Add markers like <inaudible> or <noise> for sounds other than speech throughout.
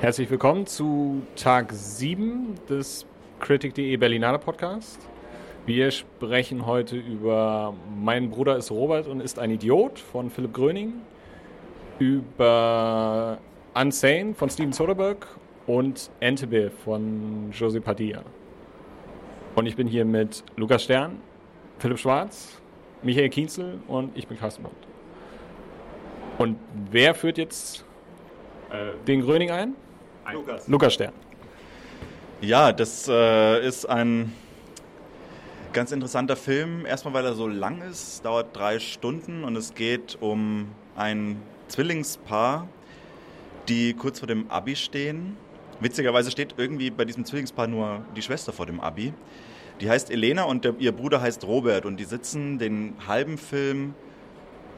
Herzlich willkommen zu Tag 7 des Critic.de Berlinale Podcast. Wir sprechen heute über Mein Bruder ist Robert und ist ein Idiot von Philipp Gröning, über Unsane von Steven Soderbergh und Entebbe von José Padilla. Und ich bin hier mit Lukas Stern, Philipp Schwarz, Michael Kienzel und ich bin Carsten Bond. Und wer führt jetzt äh, den Gröning ein? Lukas. Lukas Stern. Ja, das äh, ist ein ganz interessanter Film. Erstmal, weil er so lang ist, dauert drei Stunden und es geht um ein Zwillingspaar, die kurz vor dem Abi stehen. Witzigerweise steht irgendwie bei diesem Zwillingspaar nur die Schwester vor dem Abi. Die heißt Elena und der, ihr Bruder heißt Robert und die sitzen den halben Film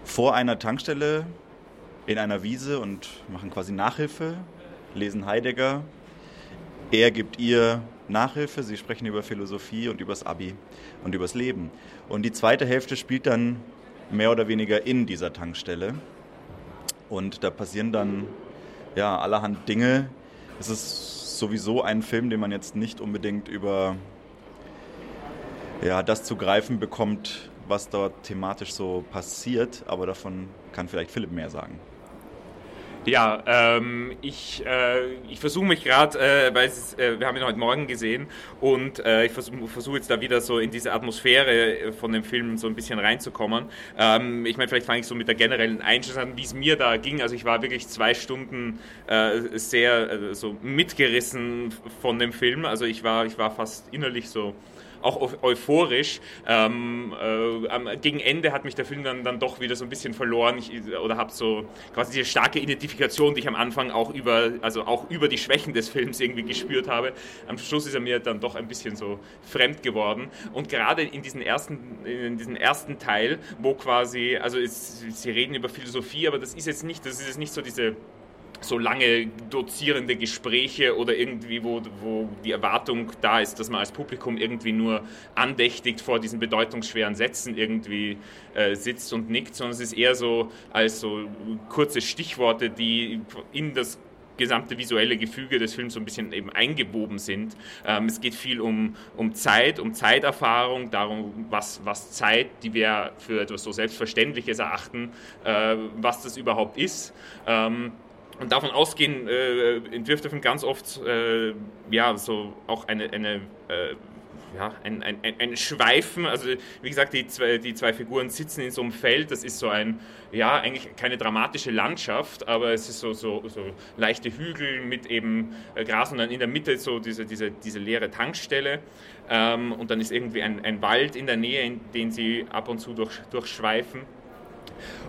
vor einer Tankstelle in einer Wiese und machen quasi Nachhilfe lesen Heidegger. Er gibt ihr Nachhilfe, sie sprechen über Philosophie und übers Abi und übers Leben. Und die zweite Hälfte spielt dann mehr oder weniger in dieser Tankstelle. Und da passieren dann ja allerhand Dinge. Es ist sowieso ein Film, den man jetzt nicht unbedingt über ja, das zu greifen bekommt, was dort thematisch so passiert, aber davon kann vielleicht Philipp mehr sagen. Ja, ähm, ich, äh, ich versuche mich gerade, äh, weil es, äh, wir haben ihn heute Morgen gesehen und äh, ich versuche versuch jetzt da wieder so in diese Atmosphäre äh, von dem Film so ein bisschen reinzukommen. Ähm, ich meine, vielleicht fange ich so mit der generellen Einstellung an, wie es mir da ging. Also ich war wirklich zwei Stunden äh, sehr so mitgerissen von dem Film. Also ich war, ich war fast innerlich so auch euphorisch. Ähm, äh, gegen Ende hat mich der Film dann, dann doch wieder so ein bisschen verloren ich, oder habe so quasi diese starke Identifikation, die ich am Anfang auch über, also auch über die Schwächen des Films irgendwie gespürt habe. Am Schluss ist er mir dann doch ein bisschen so fremd geworden. Und gerade in diesem ersten, ersten Teil, wo quasi, also es, sie reden über Philosophie, aber das ist jetzt nicht, das ist jetzt nicht so diese so lange dozierende Gespräche oder irgendwie, wo, wo die Erwartung da ist, dass man als Publikum irgendwie nur andächtig vor diesen bedeutungsschweren Sätzen irgendwie äh, sitzt und nickt, sondern es ist eher so als so kurze Stichworte, die in das gesamte visuelle Gefüge des Films so ein bisschen eben eingewoben sind. Ähm, es geht viel um, um Zeit, um Zeiterfahrung, darum, was, was Zeit, die wir für etwas so Selbstverständliches erachten, äh, was das überhaupt ist. Ähm, und davon ausgehen äh, entwirft der Film ganz oft äh, ja, so auch eine, eine äh, ja, ein, ein, ein Schweifen. Also wie gesagt, die zwei, die zwei Figuren sitzen in so einem Feld. Das ist so ein, ja, eigentlich keine dramatische Landschaft, aber es ist so, so, so leichte Hügel mit eben äh, Gras und dann in der Mitte so diese, diese, diese leere Tankstelle. Ähm, und dann ist irgendwie ein, ein Wald in der Nähe, in den sie ab und zu durch, durchschweifen.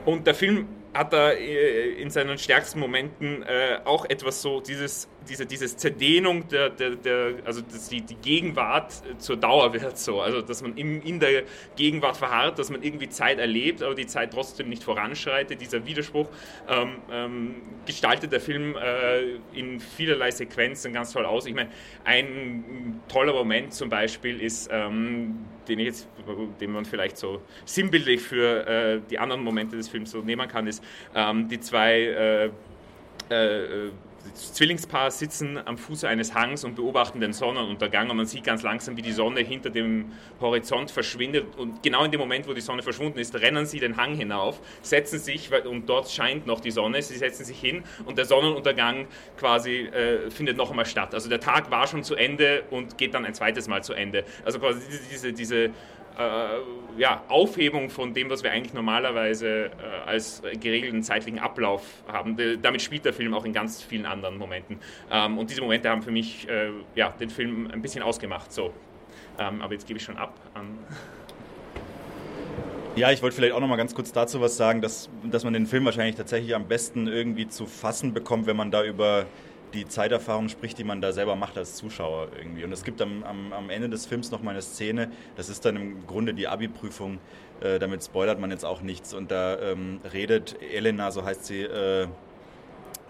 Und der Film hat er äh, in seinen stärksten Momenten äh, auch etwas so, dieses, diese dieses Zerdehnung der, der, der also dass die, die Gegenwart zur Dauer wird so, also dass man in, in der Gegenwart verharrt, dass man irgendwie Zeit erlebt, aber die Zeit trotzdem nicht voranschreitet. Dieser Widerspruch ähm, ähm, gestaltet der Film äh, in vielerlei Sequenzen ganz toll aus. Ich meine, ein toller Moment zum Beispiel ist, ähm, den ich jetzt, den man vielleicht so sinnbildlich für äh, die anderen Momente des Films so nehmen kann, ist ähm, die zwei äh, äh, das Zwillingspaar sitzen am Fuße eines Hangs und beobachten den Sonnenuntergang und man sieht ganz langsam, wie die Sonne hinter dem Horizont verschwindet und genau in dem Moment, wo die Sonne verschwunden ist, rennen sie den Hang hinauf, setzen sich, und dort scheint noch die Sonne, sie setzen sich hin und der Sonnenuntergang quasi äh, findet noch einmal statt. Also der Tag war schon zu Ende und geht dann ein zweites Mal zu Ende. Also quasi diese, diese, äh, ja, Aufhebung von dem, was wir eigentlich normalerweise äh, als geregelten zeitlichen Ablauf haben. De, damit spielt der Film auch in ganz vielen anderen Momenten. Ähm, und diese Momente haben für mich äh, ja, den Film ein bisschen ausgemacht. So. Ähm, aber jetzt gebe ich schon ab an. Ja, ich wollte vielleicht auch noch mal ganz kurz dazu was sagen, dass, dass man den Film wahrscheinlich tatsächlich am besten irgendwie zu fassen bekommt, wenn man da über die Zeiterfahrung spricht, die man da selber macht als Zuschauer irgendwie. Und es gibt am, am, am Ende des Films noch mal eine Szene, das ist dann im Grunde die Abi-Prüfung, äh, damit spoilert man jetzt auch nichts. Und da ähm, redet Elena, so heißt sie, äh,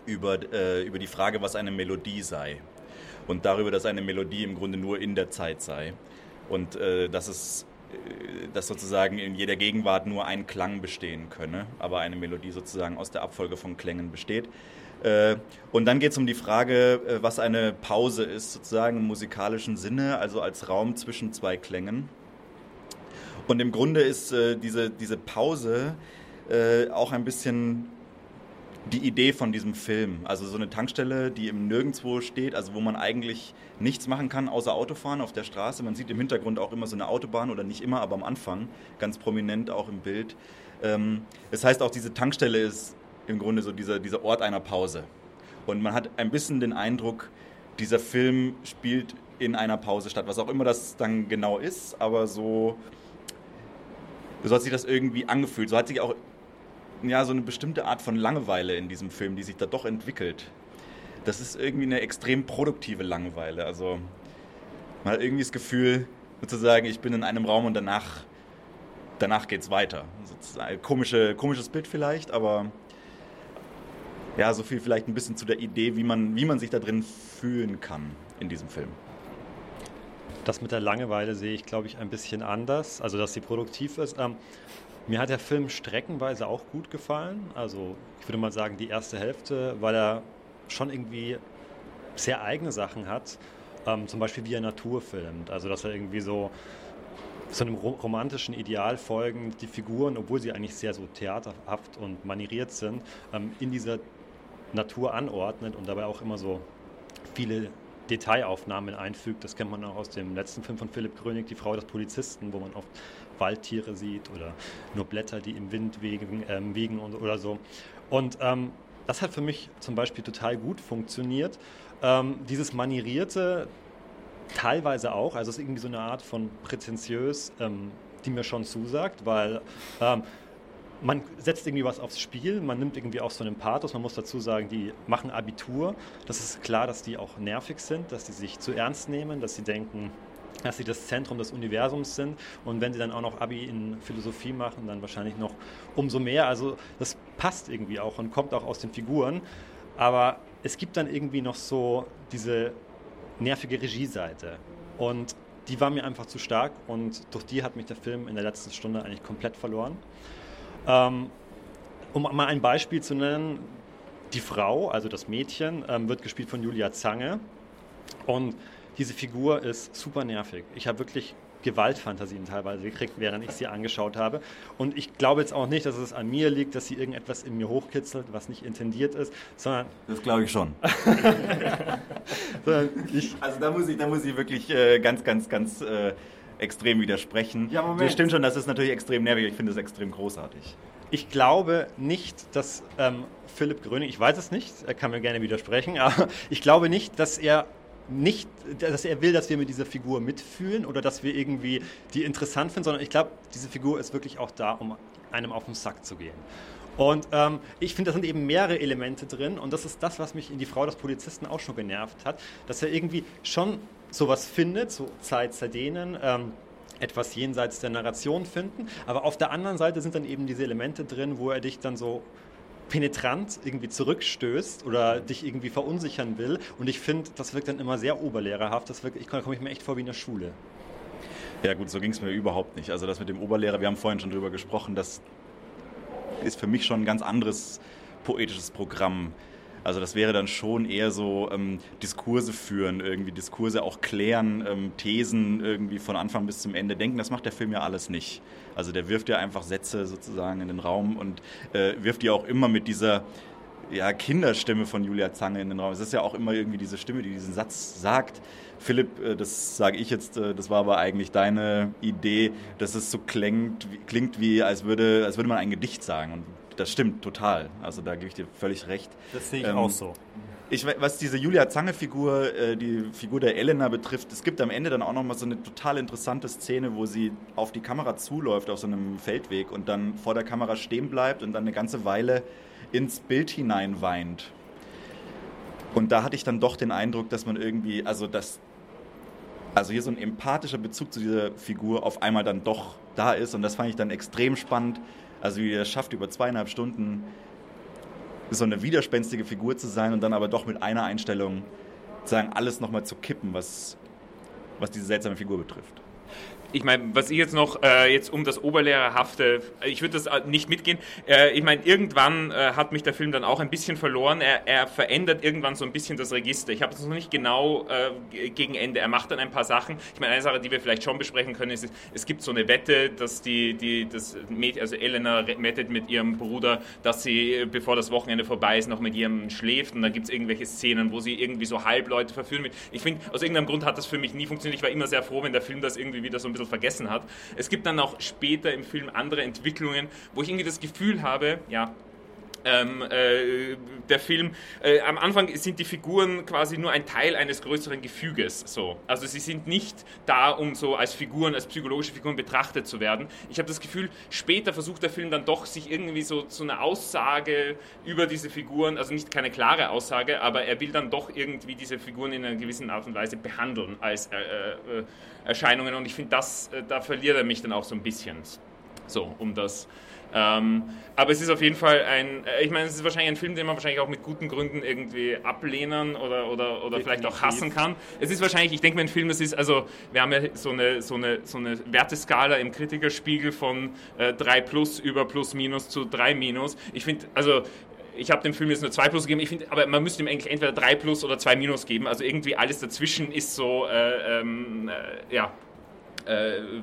über, äh, über die Frage, was eine Melodie sei. Und darüber, dass eine Melodie im Grunde nur in der Zeit sei. Und äh, dass es äh, dass sozusagen in jeder Gegenwart nur ein Klang bestehen könne, aber eine Melodie sozusagen aus der Abfolge von Klängen besteht. Äh, und dann geht es um die Frage, äh, was eine Pause ist, sozusagen im musikalischen Sinne, also als Raum zwischen zwei Klängen. Und im Grunde ist diese, diese Pause auch ein bisschen die Idee von diesem Film. Also so eine Tankstelle, die im Nirgendwo steht, also wo man eigentlich nichts machen kann, außer Autofahren auf der Straße. Man sieht im Hintergrund auch immer so eine Autobahn oder nicht immer, aber am Anfang, ganz prominent auch im Bild. Ähm, das heißt auch, diese Tankstelle ist im Grunde so dieser, dieser Ort einer Pause. Und man hat ein bisschen den Eindruck, dieser Film spielt in einer Pause statt, was auch immer das dann genau ist, aber so, so hat sich das irgendwie angefühlt. So hat sich auch ja, so eine bestimmte Art von Langeweile in diesem Film, die sich da doch entwickelt. Das ist irgendwie eine extrem produktive Langeweile. Also hat irgendwie das Gefühl, sozusagen, ich bin in einem Raum und danach, danach geht es weiter. Sozusagen, komische, komisches Bild vielleicht, aber ja, so viel vielleicht ein bisschen zu der Idee, wie man, wie man sich da drin fühlen kann in diesem Film. Das mit der Langeweile sehe ich, glaube ich, ein bisschen anders. Also, dass sie produktiv ist. Ähm, mir hat der Film streckenweise auch gut gefallen. Also, ich würde mal sagen, die erste Hälfte, weil er schon irgendwie sehr eigene Sachen hat. Ähm, zum Beispiel wie er Natur filmt. Also, dass er irgendwie so so einem romantischen Ideal folgend die Figuren, obwohl sie eigentlich sehr so theaterhaft und manieriert sind, ähm, in dieser Natur anordnet und dabei auch immer so viele Detailaufnahmen einfügt. Das kennt man auch aus dem letzten Film von Philipp Grönig, Die Frau des Polizisten, wo man oft Waldtiere sieht oder nur Blätter, die im Wind wegen, ähm, wiegen und, oder so. Und ähm, das hat für mich zum Beispiel total gut funktioniert. Ähm, dieses Manierierte teilweise auch, also es ist irgendwie so eine Art von prätentiös, ähm, die mir schon zusagt, weil ähm, man setzt irgendwie was aufs Spiel, man nimmt irgendwie auch so einen Pathos, man muss dazu sagen, die machen Abitur. Das ist klar, dass die auch nervig sind, dass sie sich zu ernst nehmen, dass sie denken, dass sie das Zentrum des Universums sind. Und wenn sie dann auch noch Abi in Philosophie machen, dann wahrscheinlich noch umso mehr. Also das passt irgendwie auch und kommt auch aus den Figuren. Aber es gibt dann irgendwie noch so diese nervige Regieseite. Und die war mir einfach zu stark und durch die hat mich der Film in der letzten Stunde eigentlich komplett verloren. Ähm, um mal ein Beispiel zu nennen, die Frau, also das Mädchen, ähm, wird gespielt von Julia Zange. Und diese Figur ist super nervig. Ich habe wirklich Gewaltfantasien teilweise gekriegt, während ich sie angeschaut habe. Und ich glaube jetzt auch nicht, dass es an mir liegt, dass sie irgendetwas in mir hochkitzelt, was nicht intendiert ist, sondern. Das glaube ich schon. <laughs> <laughs> also da muss ich, da muss ich wirklich äh, ganz, ganz, ganz äh, extrem widersprechen. Ja, Moment. Das stimmt schon, das ist natürlich extrem nervig. Ich finde es extrem großartig. Ich glaube nicht, dass ähm, Philipp Gröning, ich weiß es nicht, er kann mir gerne widersprechen, <laughs> aber ich glaube nicht, dass er nicht, dass er will, dass wir mit dieser Figur mitfühlen oder dass wir irgendwie die interessant finden, sondern ich glaube, diese Figur ist wirklich auch da, um einem auf den Sack zu gehen. Und ähm, ich finde, da sind eben mehrere Elemente drin und das ist das, was mich in die Frau des Polizisten auch schon genervt hat, dass er irgendwie schon sowas findet, so Zeit Sardinen, ähm, etwas jenseits der Narration finden, aber auf der anderen Seite sind dann eben diese Elemente drin, wo er dich dann so penetrant irgendwie zurückstößt oder dich irgendwie verunsichern will. Und ich finde, das wirkt dann immer sehr oberlehrerhaft. Das wirkt, ich, da komme ich mir echt vor wie in der Schule. Ja gut, so ging es mir überhaupt nicht. Also das mit dem Oberlehrer, wir haben vorhin schon drüber gesprochen, das ist für mich schon ein ganz anderes poetisches Programm. Also das wäre dann schon eher so ähm, Diskurse führen, irgendwie Diskurse auch klären, ähm, Thesen irgendwie von Anfang bis zum Ende denken. Das macht der Film ja alles nicht. Also der wirft ja einfach Sätze sozusagen in den Raum und äh, wirft die auch immer mit dieser ja, Kinderstimme von Julia Zange in den Raum. Es ist ja auch immer irgendwie diese Stimme, die diesen Satz sagt. Philipp, äh, das sage ich jetzt, äh, das war aber eigentlich deine Idee, dass es so klingt, klingt wie, als würde, als würde man ein Gedicht sagen. Und das stimmt total. Also da gebe ich dir völlig recht. Das sehe ich ähm, auch so. Ich, was diese Julia Zange-Figur, äh, die Figur der Elena betrifft, es gibt am Ende dann auch nochmal so eine total interessante Szene, wo sie auf die Kamera zuläuft auf so einem Feldweg und dann vor der Kamera stehen bleibt und dann eine ganze Weile ins Bild hinein weint. Und da hatte ich dann doch den Eindruck, dass man irgendwie, also das, also hier so ein empathischer Bezug zu dieser Figur auf einmal dann doch da ist und das fand ich dann extrem spannend, also wie er es schafft, über zweieinhalb Stunden so eine widerspenstige Figur zu sein und dann aber doch mit einer Einstellung sagen, alles nochmal zu kippen, was, was diese seltsame Figur betrifft. Ich meine, was ich jetzt noch, äh, jetzt um das Oberlehrerhafte, ich würde das äh, nicht mitgehen. Äh, ich meine, irgendwann äh, hat mich der Film dann auch ein bisschen verloren. Er, er verändert irgendwann so ein bisschen das Register. Ich habe es noch nicht genau äh, gegen Ende. Er macht dann ein paar Sachen. Ich meine, eine Sache, die wir vielleicht schon besprechen können, ist, es gibt so eine Wette, dass die, die das Mädchen, also Elena wettet mit ihrem Bruder, dass sie, bevor das Wochenende vorbei ist, noch mit ihrem schläft. Und da gibt es irgendwelche Szenen, wo sie irgendwie so Halbleute verführen. Ich finde, aus irgendeinem Grund hat das für mich nie funktioniert. Ich war immer sehr froh, wenn der Film das irgendwie wieder so ein bisschen vergessen hat. Es gibt dann auch später im Film andere Entwicklungen, wo ich irgendwie das Gefühl habe, ja, ähm, äh, der Film. Äh, am Anfang sind die Figuren quasi nur ein Teil eines größeren Gefüges. So. Also sie sind nicht da, um so als Figuren, als psychologische Figuren betrachtet zu werden. Ich habe das Gefühl, später versucht der Film dann doch sich irgendwie so zu so einer Aussage über diese Figuren, also nicht keine klare Aussage, aber er will dann doch irgendwie diese Figuren in einer gewissen Art und Weise behandeln als äh, äh Erscheinungen. Und ich finde, das, äh, da verliert er mich dann auch so ein bisschen. So, um das ähm, aber es ist auf jeden Fall ein, äh, ich meine, es ist wahrscheinlich ein Film, den man wahrscheinlich auch mit guten Gründen irgendwie ablehnen oder, oder, oder vielleicht auch hassen kann. Es ist wahrscheinlich, ich denke mir, ein Film, das ist, also wir haben ja so eine, so eine, so eine Werteskala im Kritikerspiegel von äh, 3 plus über plus minus zu 3 minus. Ich finde, also ich habe dem Film jetzt nur 2 plus gegeben, ich finde, aber man müsste ihm eigentlich entweder 3 plus oder 2 minus geben. Also irgendwie alles dazwischen ist so, äh, ähm, äh, ja. Äh,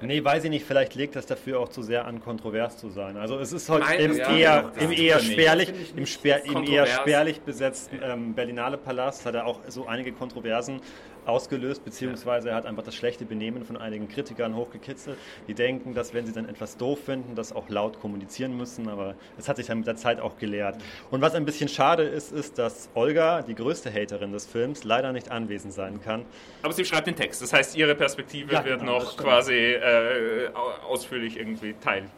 Nee, weiß ich nicht, vielleicht legt das dafür auch zu sehr an, kontrovers zu sein. Also es ist heute halt im, ja, eher, im, eher spärlich, im, spär, im eher spärlich besetzten ähm, Berlinale Palast hat er auch so einige Kontroversen ausgelöst, beziehungsweise er hat einfach das schlechte Benehmen von einigen Kritikern hochgekitzelt, die denken, dass wenn sie dann etwas doof finden, das auch laut kommunizieren müssen, aber es hat sich dann mit der Zeit auch gelehrt. Und was ein bisschen schade ist, ist, dass Olga, die größte Haterin des Films, leider nicht anwesend sein kann. Aber sie schreibt den Text, das heißt, ihre Perspektive ja, wird genau, noch quasi äh, ausführlich irgendwie teilen.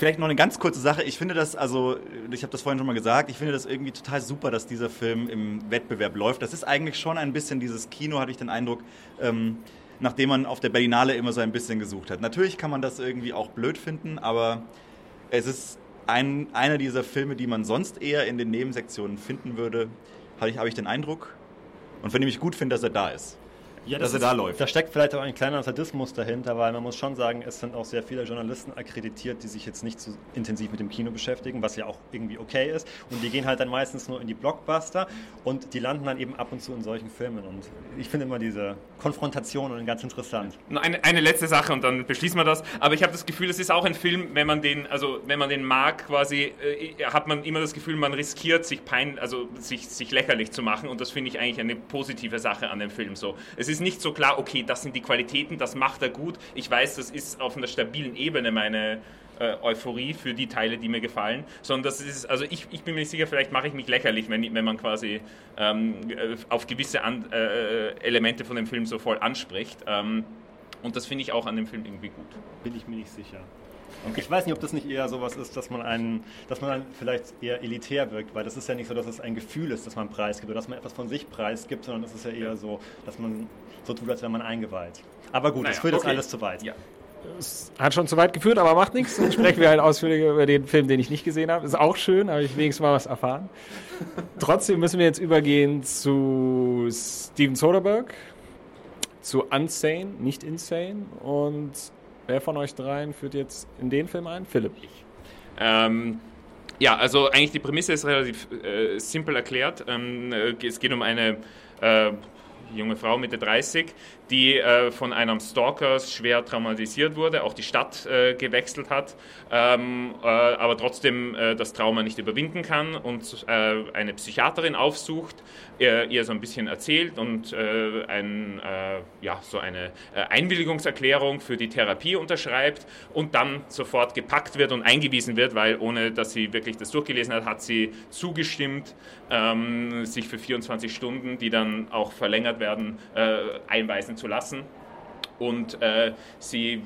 Vielleicht noch eine ganz kurze Sache. Ich finde das, also, ich habe das vorhin schon mal gesagt, ich finde das irgendwie total super, dass dieser Film im Wettbewerb läuft. Das ist eigentlich schon ein bisschen dieses Kino, hatte ich den Eindruck, ähm, nachdem man auf der Berlinale immer so ein bisschen gesucht hat. Natürlich kann man das irgendwie auch blöd finden, aber es ist ein, einer dieser Filme, die man sonst eher in den Nebensektionen finden würde, habe ich, hab ich den Eindruck. Und von dem ich gut finde, dass er da ist ja, dass er da läuft. Da steckt vielleicht auch ein kleiner Sadismus dahinter, weil man muss schon sagen, es sind auch sehr viele Journalisten akkreditiert, die sich jetzt nicht so intensiv mit dem Kino beschäftigen, was ja auch irgendwie okay ist. Und die gehen halt dann meistens nur in die Blockbuster und die landen dann eben ab und zu in solchen Filmen. Und ich finde immer diese Konfrontationen ganz interessant. Eine, eine letzte Sache und dann beschließen wir das. Aber ich habe das Gefühl, es ist auch ein Film, wenn man den, also wenn man den mag, quasi, äh, hat man immer das Gefühl, man riskiert, sich pein, also sich, sich lächerlich zu machen. Und das finde ich eigentlich eine positive Sache an dem Film so. Es ist nicht so klar, okay, das sind die Qualitäten, das macht er gut. Ich weiß, das ist auf einer stabilen Ebene meine äh, Euphorie für die Teile, die mir gefallen, sondern das ist, also ich, ich bin mir nicht sicher, vielleicht mache ich mich lächerlich, wenn, wenn man quasi ähm, äh, auf gewisse an, äh, Elemente von dem Film so voll anspricht. Ähm, und das finde ich auch an dem Film irgendwie gut. Bin ich mir nicht sicher. Okay. Ich weiß nicht, ob das nicht eher sowas ist, dass man einen, dass man dann vielleicht eher elitär wirkt, weil das ist ja nicht so, dass es ein Gefühl ist, dass man preisgibt oder dass man etwas von sich preisgibt, sondern es ist ja eher so, dass man so tut, als wäre man eingeweiht. Aber gut, naja, das führt okay. jetzt alles zu weit. Ja. Es hat schon zu weit geführt, aber macht nichts. Dann sprechen wir halt ausführlicher über den Film, den ich nicht gesehen habe. Ist auch schön, habe ich wenigstens mal was erfahren. Trotzdem müssen wir jetzt übergehen zu Steven Soderbergh, zu Unsane, nicht Insane und Wer von euch dreien führt jetzt in den Film ein? Philipp. Ich. Ähm, ja, also eigentlich die Prämisse ist relativ äh, simpel erklärt. Ähm, äh, es geht um eine äh, junge Frau Mitte 30, die äh, von einem Stalker schwer traumatisiert wurde, auch die Stadt äh, gewechselt hat, ähm, äh, aber trotzdem äh, das Trauma nicht überwinden kann und äh, eine Psychiaterin aufsucht, ihr so ein bisschen erzählt und äh, ein, ja, so eine Einwilligungserklärung für die Therapie unterschreibt und dann sofort gepackt wird und eingewiesen wird, weil ohne dass sie wirklich das durchgelesen hat, hat sie zugestimmt, ähm, sich für 24 Stunden, die dann auch verlängert werden, einweisen zu lassen. Und äh, sie,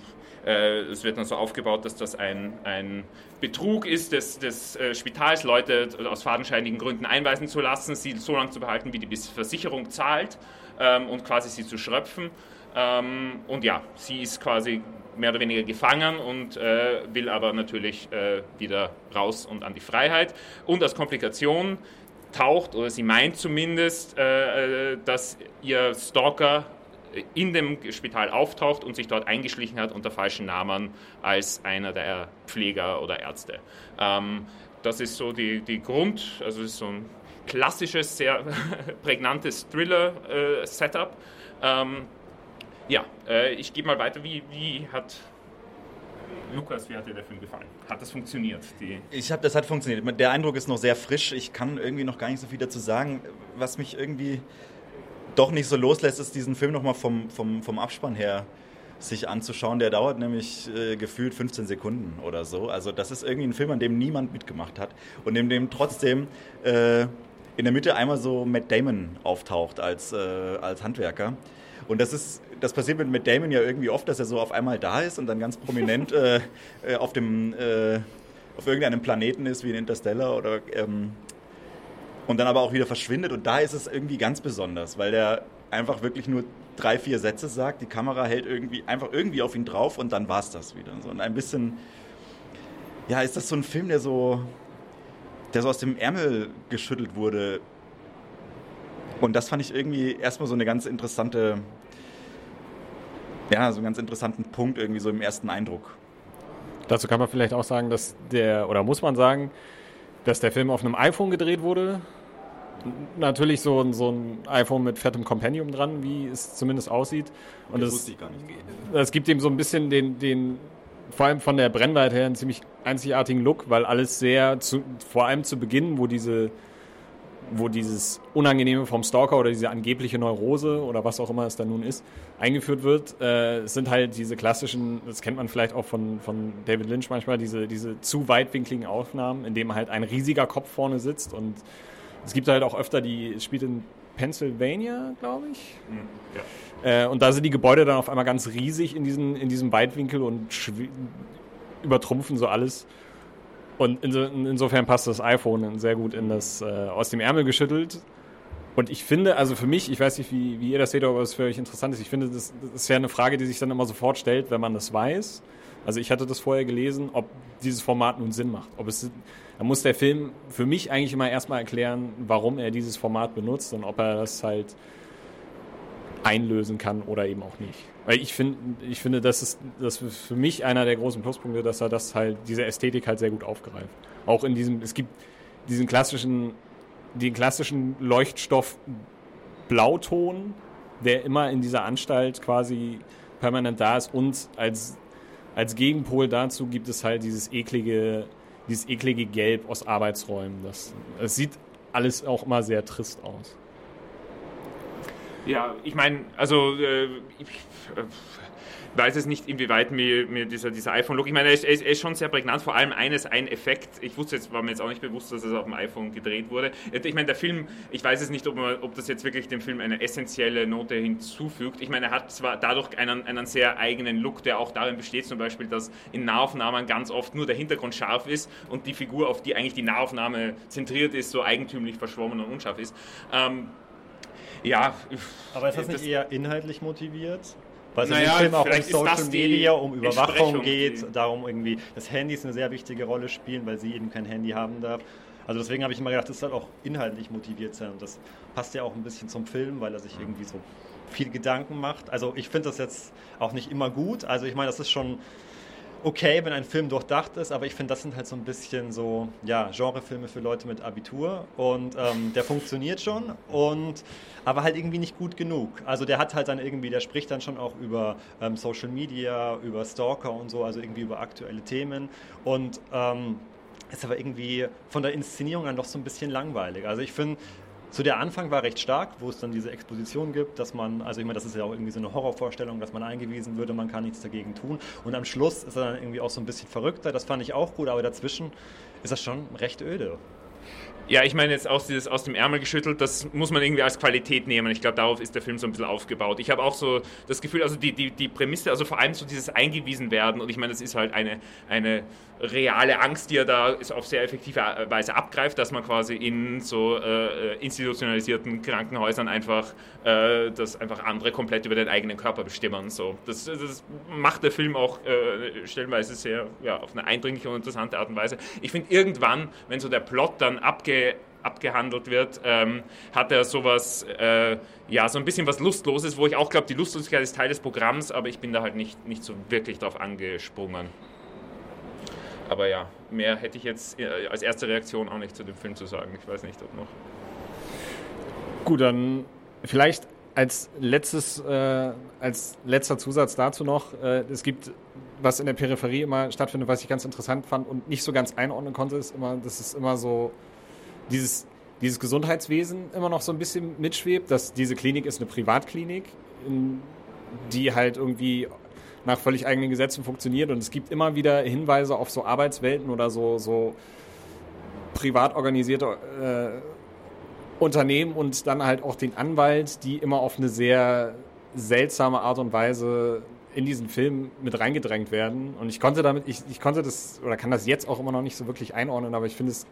äh, es wird dann so aufgebaut, dass das ein, ein Betrug ist, des, des äh, Spitals Leute aus fadenscheinigen Gründen einweisen zu lassen, sie so lange zu behalten, wie die Versicherung zahlt ähm, und quasi sie zu schröpfen. Ähm, und ja, sie ist quasi mehr oder weniger gefangen und äh, will aber natürlich äh, wieder raus und an die Freiheit. Und als Komplikation taucht, oder sie meint zumindest, äh, äh dass ihr Stalker in dem Spital auftaucht und sich dort eingeschlichen hat unter falschen Namen als einer der Pfleger oder Ärzte. Ähm, das ist so die, die Grund, also ist so ein klassisches, sehr <laughs> prägnantes Thriller-Setup. Äh, ähm, ja, äh, ich gebe mal weiter. Wie, wie hat Lukas, wie hat dir der Film gefallen? Hat das funktioniert? Ich habe, das hat funktioniert. Der Eindruck ist noch sehr frisch. Ich kann irgendwie noch gar nicht so viel dazu sagen. Was mich irgendwie doch nicht so loslässt, ist diesen Film nochmal vom, vom, vom Abspann her sich anzuschauen. Der dauert nämlich äh, gefühlt 15 Sekunden oder so. Also das ist irgendwie ein Film, an dem niemand mitgemacht hat und in dem trotzdem äh, in der Mitte einmal so Matt Damon auftaucht als, äh, als Handwerker. Und das ist, das passiert mit Matt Damon ja irgendwie oft, dass er so auf einmal da ist und dann ganz prominent äh, äh, auf dem äh, auf irgendeinem Planeten ist, wie in Interstellar oder ähm, und dann aber auch wieder verschwindet. Und da ist es irgendwie ganz besonders, weil der einfach wirklich nur drei, vier Sätze sagt, die Kamera hält irgendwie einfach irgendwie auf ihn drauf und dann war es das wieder. und ein bisschen, ja, ist das so ein Film, der so, der so aus dem Ärmel geschüttelt wurde. Und das fand ich irgendwie erstmal so eine ganz interessante, ja, so einen ganz interessanten Punkt irgendwie so im ersten Eindruck. Dazu kann man vielleicht auch sagen, dass der, oder muss man sagen, dass der Film auf einem iPhone gedreht wurde. Natürlich so, ein, so ein iPhone mit fettem Compendium dran, wie es zumindest aussieht. Und das, das, das gibt ihm so ein bisschen den, den, vor allem von der Brennweite her, einen ziemlich einzigartigen Look, weil alles sehr, zu, vor allem zu Beginn, wo diese wo dieses Unangenehme vom Stalker oder diese angebliche Neurose oder was auch immer es dann nun ist, eingeführt wird, äh, sind halt diese klassischen, das kennt man vielleicht auch von, von David Lynch manchmal, diese, diese zu weitwinkligen Aufnahmen, in dem halt ein riesiger Kopf vorne sitzt und es gibt halt auch öfter die, es spielt in Pennsylvania, glaube ich. Mhm, ja. äh, und da sind die Gebäude dann auf einmal ganz riesig in, diesen, in diesem Weitwinkel und übertrumpfen so alles. Und insofern passt das iPhone sehr gut in das äh, aus dem Ärmel geschüttelt. Und ich finde, also für mich, ich weiß nicht, wie, wie ihr das seht, aber es für euch interessant ist, ich finde, das, das ist ja eine Frage, die sich dann immer sofort stellt, wenn man das weiß. Also ich hatte das vorher gelesen, ob dieses Format nun Sinn macht. Ob es, da muss der Film für mich eigentlich immer erstmal erklären, warum er dieses Format benutzt und ob er das halt einlösen kann oder eben auch nicht. Weil ich finde, ich finde, das ist, das ist für mich einer der großen Pluspunkte, dass er das halt, diese Ästhetik halt sehr gut aufgreift. Auch in diesem, es gibt diesen klassischen, den klassischen Leuchtstoff Blauton, der immer in dieser Anstalt quasi permanent da ist und als, als Gegenpol dazu gibt es halt dieses eklige, dieses eklige Gelb aus Arbeitsräumen. Das, das sieht alles auch immer sehr trist aus. Ja, ich meine, also äh, ich äh, weiß es nicht, inwieweit mir, mir dieser, dieser iPhone-Look, ich meine, er ist, er ist, schon sehr prägnant, vor allem eines, ein Effekt, ich wusste jetzt, war mir jetzt auch nicht bewusst, dass es auf dem iPhone gedreht wurde. Ich meine, der Film, ich weiß es nicht, ob, man, ob das jetzt wirklich dem Film eine essentielle Note hinzufügt. Ich meine, er hat zwar dadurch einen, einen sehr eigenen Look, der auch darin besteht, zum Beispiel, dass in Nahaufnahmen ganz oft nur der Hintergrund scharf ist und die Figur, auf die eigentlich die Nahaufnahme zentriert ist, so eigentümlich verschwommen und unscharf ist. Ähm, ja. Aber ist das nicht das eher inhaltlich motiviert? Weil es naja, im Film auch um Social Media, um Überwachung geht, darum irgendwie, dass Handys eine sehr wichtige Rolle spielen, weil sie eben kein Handy haben darf. Also deswegen habe ich immer gedacht, das soll auch inhaltlich motiviert sein und das passt ja auch ein bisschen zum Film, weil er sich irgendwie so viel Gedanken macht. Also ich finde das jetzt auch nicht immer gut. Also ich meine, das ist schon okay, wenn ein Film durchdacht ist, aber ich finde, das sind halt so ein bisschen so, ja, Genrefilme für Leute mit Abitur und ähm, der funktioniert schon und aber halt irgendwie nicht gut genug. Also der hat halt dann irgendwie, der spricht dann schon auch über ähm, Social Media, über Stalker und so, also irgendwie über aktuelle Themen und ähm, ist aber irgendwie von der Inszenierung an doch so ein bisschen langweilig. Also ich finde, so der Anfang war recht stark, wo es dann diese Exposition gibt, dass man, also ich meine, das ist ja auch irgendwie so eine Horrorvorstellung, dass man eingewiesen würde, man kann nichts dagegen tun. Und am Schluss ist er dann irgendwie auch so ein bisschen verrückter, das fand ich auch gut, aber dazwischen ist das schon recht öde. Ja, ich meine jetzt aus, dieses, aus dem Ärmel geschüttelt, das muss man irgendwie als Qualität nehmen. Ich glaube, darauf ist der Film so ein bisschen aufgebaut. Ich habe auch so das Gefühl, also die, die, die Prämisse, also vor allem so dieses eingewiesen werden, und ich meine, das ist halt eine, eine reale Angst, die er da auf sehr effektive Weise abgreift, dass man quasi in so äh, institutionalisierten Krankenhäusern einfach, äh, dass einfach andere komplett über den eigenen Körper bestimmen. So. Das, das macht der Film auch äh, stellenweise sehr, ja, auf eine eindringliche und interessante Art und Weise. Ich finde irgendwann, wenn so der Plot dann abge abgehandelt wird, ähm, hat er sowas, äh, ja, so ein bisschen was Lustloses, wo ich auch glaube, die Lustlosigkeit ist Teil des Programms, aber ich bin da halt nicht, nicht so wirklich drauf angesprungen. Aber ja, mehr hätte ich jetzt äh, als erste Reaktion auch nicht zu dem Film zu sagen. Ich weiß nicht, ob noch. Gut, dann vielleicht als letztes, äh, als letzter Zusatz dazu noch, äh, es gibt, was in der Peripherie immer stattfindet, was ich ganz interessant fand und nicht so ganz einordnen konnte, ist immer, dass es immer so dieses, dieses Gesundheitswesen immer noch so ein bisschen mitschwebt, dass diese Klinik ist eine Privatklinik, in, die halt irgendwie nach völlig eigenen Gesetzen funktioniert und es gibt immer wieder Hinweise auf so Arbeitswelten oder so, so privat organisierte äh, Unternehmen und dann halt auch den Anwalt, die immer auf eine sehr seltsame Art und Weise in diesen Film mit reingedrängt werden. Und ich konnte damit, ich, ich konnte das oder kann das jetzt auch immer noch nicht so wirklich einordnen, aber ich finde es,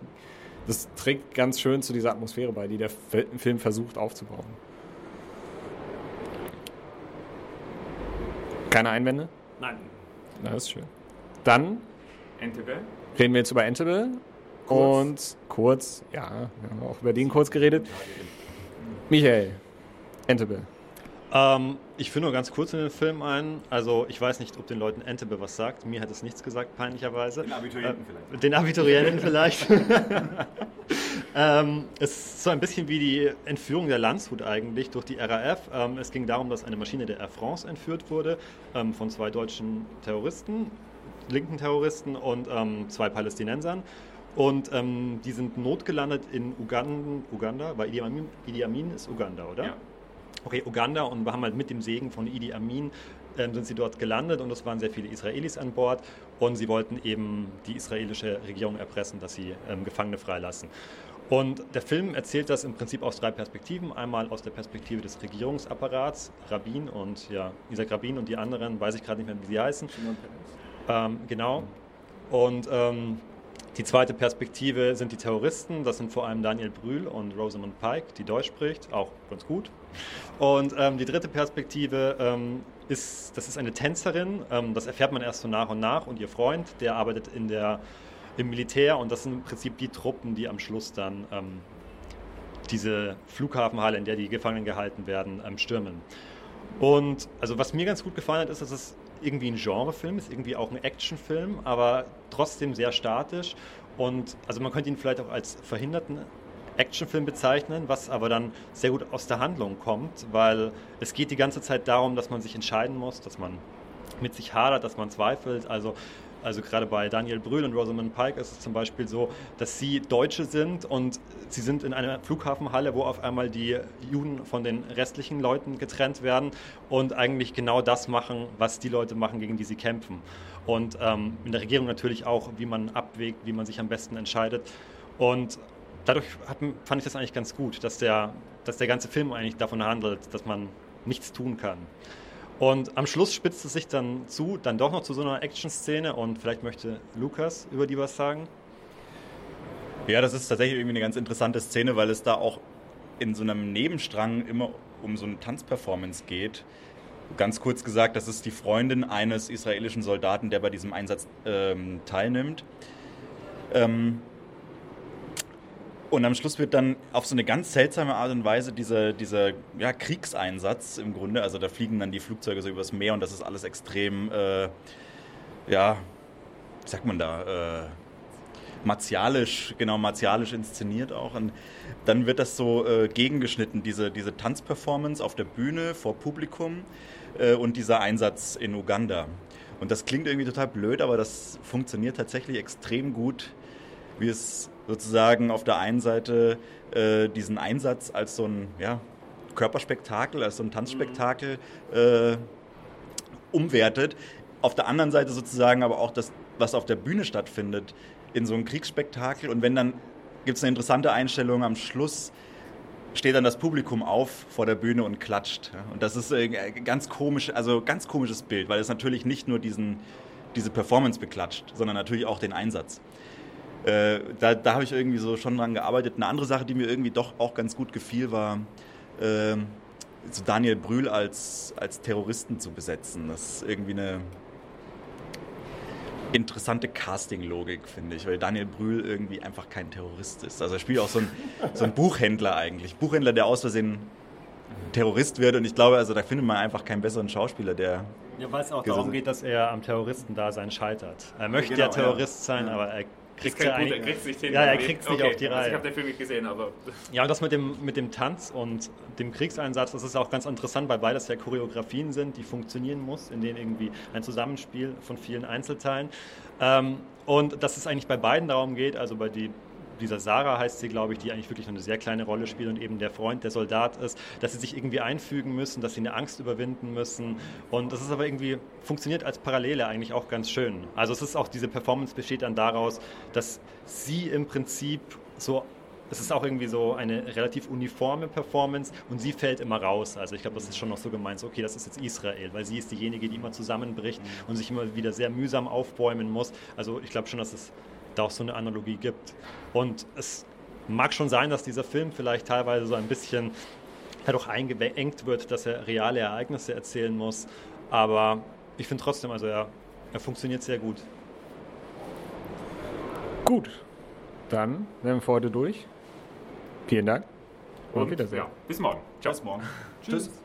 das trägt ganz schön zu dieser Atmosphäre bei, die der Film versucht aufzubauen. Keine Einwände? Nein. Das ist schön. Dann Entebbe. reden wir jetzt über Entebbe. Und kurz, ja, wir haben auch über den kurz geredet. Michael, Entebbe. Ähm, ich führe nur ganz kurz in den Film ein. Also ich weiß nicht, ob den Leuten Entebbe was sagt. Mir hat es nichts gesagt, peinlicherweise. Den Abiturienten äh, vielleicht. Den Abiturienten vielleicht. <laughs> ähm, es ist so ein bisschen wie die Entführung der Landshut eigentlich durch die RAF. Ähm, es ging darum, dass eine Maschine der Air France entführt wurde ähm, von zwei deutschen Terroristen, linken Terroristen und ähm, zwei Palästinensern. Und ähm, die sind notgelandet in Uganda, Uganda weil Idi Amin, Idi Amin ist Uganda, oder? Ja. Okay, Uganda und wir haben halt mit dem Segen von Idi Amin ähm, sind sie dort gelandet und es waren sehr viele Israelis an Bord und sie wollten eben die israelische Regierung erpressen, dass sie ähm, Gefangene freilassen. Und der Film erzählt das im Prinzip aus drei Perspektiven. Einmal aus der Perspektive des Regierungsapparats, Rabin und ja, Isaac Rabin und die anderen, weiß ich gerade nicht mehr, wie sie heißen. Ähm, genau. Und ähm, die zweite Perspektive sind die Terroristen. Das sind vor allem Daniel Brühl und Rosamund Pike, die Deutsch spricht, auch ganz gut. Und ähm, die dritte Perspektive ähm, ist, das ist eine Tänzerin. Ähm, das erfährt man erst so nach und nach. Und ihr Freund, der arbeitet in der, im Militär. Und das sind im Prinzip die Truppen, die am Schluss dann ähm, diese Flughafenhalle, in der die Gefangenen gehalten werden, ähm, stürmen. Und also was mir ganz gut gefallen hat, ist, dass es irgendwie ein Genrefilm ist, irgendwie auch ein Actionfilm, aber trotzdem sehr statisch. Und also man könnte ihn vielleicht auch als verhinderten Actionfilm bezeichnen, was aber dann sehr gut aus der Handlung kommt, weil es geht die ganze Zeit darum, dass man sich entscheiden muss, dass man mit sich hadert, dass man zweifelt. Also also gerade bei Daniel Brühl und Rosamund Pike ist es zum Beispiel so, dass sie Deutsche sind und sie sind in einer Flughafenhalle, wo auf einmal die Juden von den restlichen Leuten getrennt werden und eigentlich genau das machen, was die Leute machen, gegen die sie kämpfen. Und ähm, in der Regierung natürlich auch, wie man abwägt, wie man sich am besten entscheidet. Und dadurch hat, fand ich das eigentlich ganz gut, dass der, dass der ganze Film eigentlich davon handelt, dass man nichts tun kann. Und am Schluss spitzt es sich dann zu, dann doch noch zu so einer Action-Szene und vielleicht möchte Lukas über die was sagen. Ja, das ist tatsächlich irgendwie eine ganz interessante Szene, weil es da auch in so einem Nebenstrang immer um so eine Tanzperformance geht. Ganz kurz gesagt, das ist die Freundin eines israelischen Soldaten, der bei diesem Einsatz ähm, teilnimmt. Ähm, und am Schluss wird dann auf so eine ganz seltsame Art und Weise dieser, dieser ja, Kriegseinsatz im Grunde, also da fliegen dann die Flugzeuge so übers Meer und das ist alles extrem, äh, ja, wie sagt man da, äh, martialisch, genau, martialisch inszeniert auch. Und dann wird das so äh, gegengeschnitten, diese, diese Tanzperformance auf der Bühne vor Publikum äh, und dieser Einsatz in Uganda. Und das klingt irgendwie total blöd, aber das funktioniert tatsächlich extrem gut, wie es sozusagen auf der einen Seite äh, diesen Einsatz als so ein ja, Körperspektakel, als so ein Tanzspektakel äh, umwertet. Auf der anderen Seite sozusagen aber auch das, was auf der Bühne stattfindet, in so einem Kriegsspektakel. Und wenn dann gibt es eine interessante Einstellung am Schluss, steht dann das Publikum auf vor der Bühne und klatscht. Und das ist ein ganz komisch, also ganz komisches Bild, weil es natürlich nicht nur diesen, diese Performance beklatscht, sondern natürlich auch den Einsatz. Äh, da, da habe ich irgendwie so schon dran gearbeitet. Eine andere Sache, die mir irgendwie doch auch ganz gut gefiel, war äh, so Daniel Brühl als, als Terroristen zu besetzen. Das ist irgendwie eine interessante Casting-Logik, finde ich, weil Daniel Brühl irgendwie einfach kein Terrorist ist. Also er spielt auch so ein, so ein Buchhändler eigentlich. Buchhändler, der aus Versehen Terrorist wird und ich glaube, also da findet man einfach keinen besseren Schauspieler, der... Ja, weil es auch darum geht, dass er am Terroristendasein scheitert. Er möchte ja, genau, ja Terrorist ja. sein, aber er kriegt es ja nicht, ja, er kriegt's nicht okay. auf die Reihe. Also ich habe den Film nicht gesehen, aber... <laughs> Ja, und das mit dem, mit dem Tanz und dem Kriegseinsatz, das ist auch ganz interessant, weil beides ja Choreografien sind, die funktionieren muss, in denen irgendwie ein Zusammenspiel von vielen Einzelteilen. Ähm, und dass es eigentlich bei beiden darum geht, also bei die dieser Sarah heißt sie, glaube ich, die eigentlich wirklich eine sehr kleine Rolle spielt und eben der Freund, der Soldat ist, dass sie sich irgendwie einfügen müssen, dass sie eine Angst überwinden müssen. Und das ist aber irgendwie, funktioniert als Parallele eigentlich auch ganz schön. Also es ist auch, diese Performance besteht dann daraus, dass sie im Prinzip so es ist auch irgendwie so eine relativ uniforme Performance und sie fällt immer raus. Also ich glaube, das ist schon noch so gemeint, so, okay, das ist jetzt Israel, weil sie ist diejenige, die immer zusammenbricht und sich immer wieder sehr mühsam aufbäumen muss. Also ich glaube schon, dass es da auch so eine Analogie gibt. Und es mag schon sein, dass dieser Film vielleicht teilweise so ein bisschen dadurch eingeengt wird, dass er reale Ereignisse erzählen muss. Aber ich finde trotzdem, also er, er funktioniert sehr gut. Gut, dann wären wir für heute durch. Vielen Dank und, und Wiedersehen. Ja, bis morgen. Ciao. Bis morgen. Tschüss.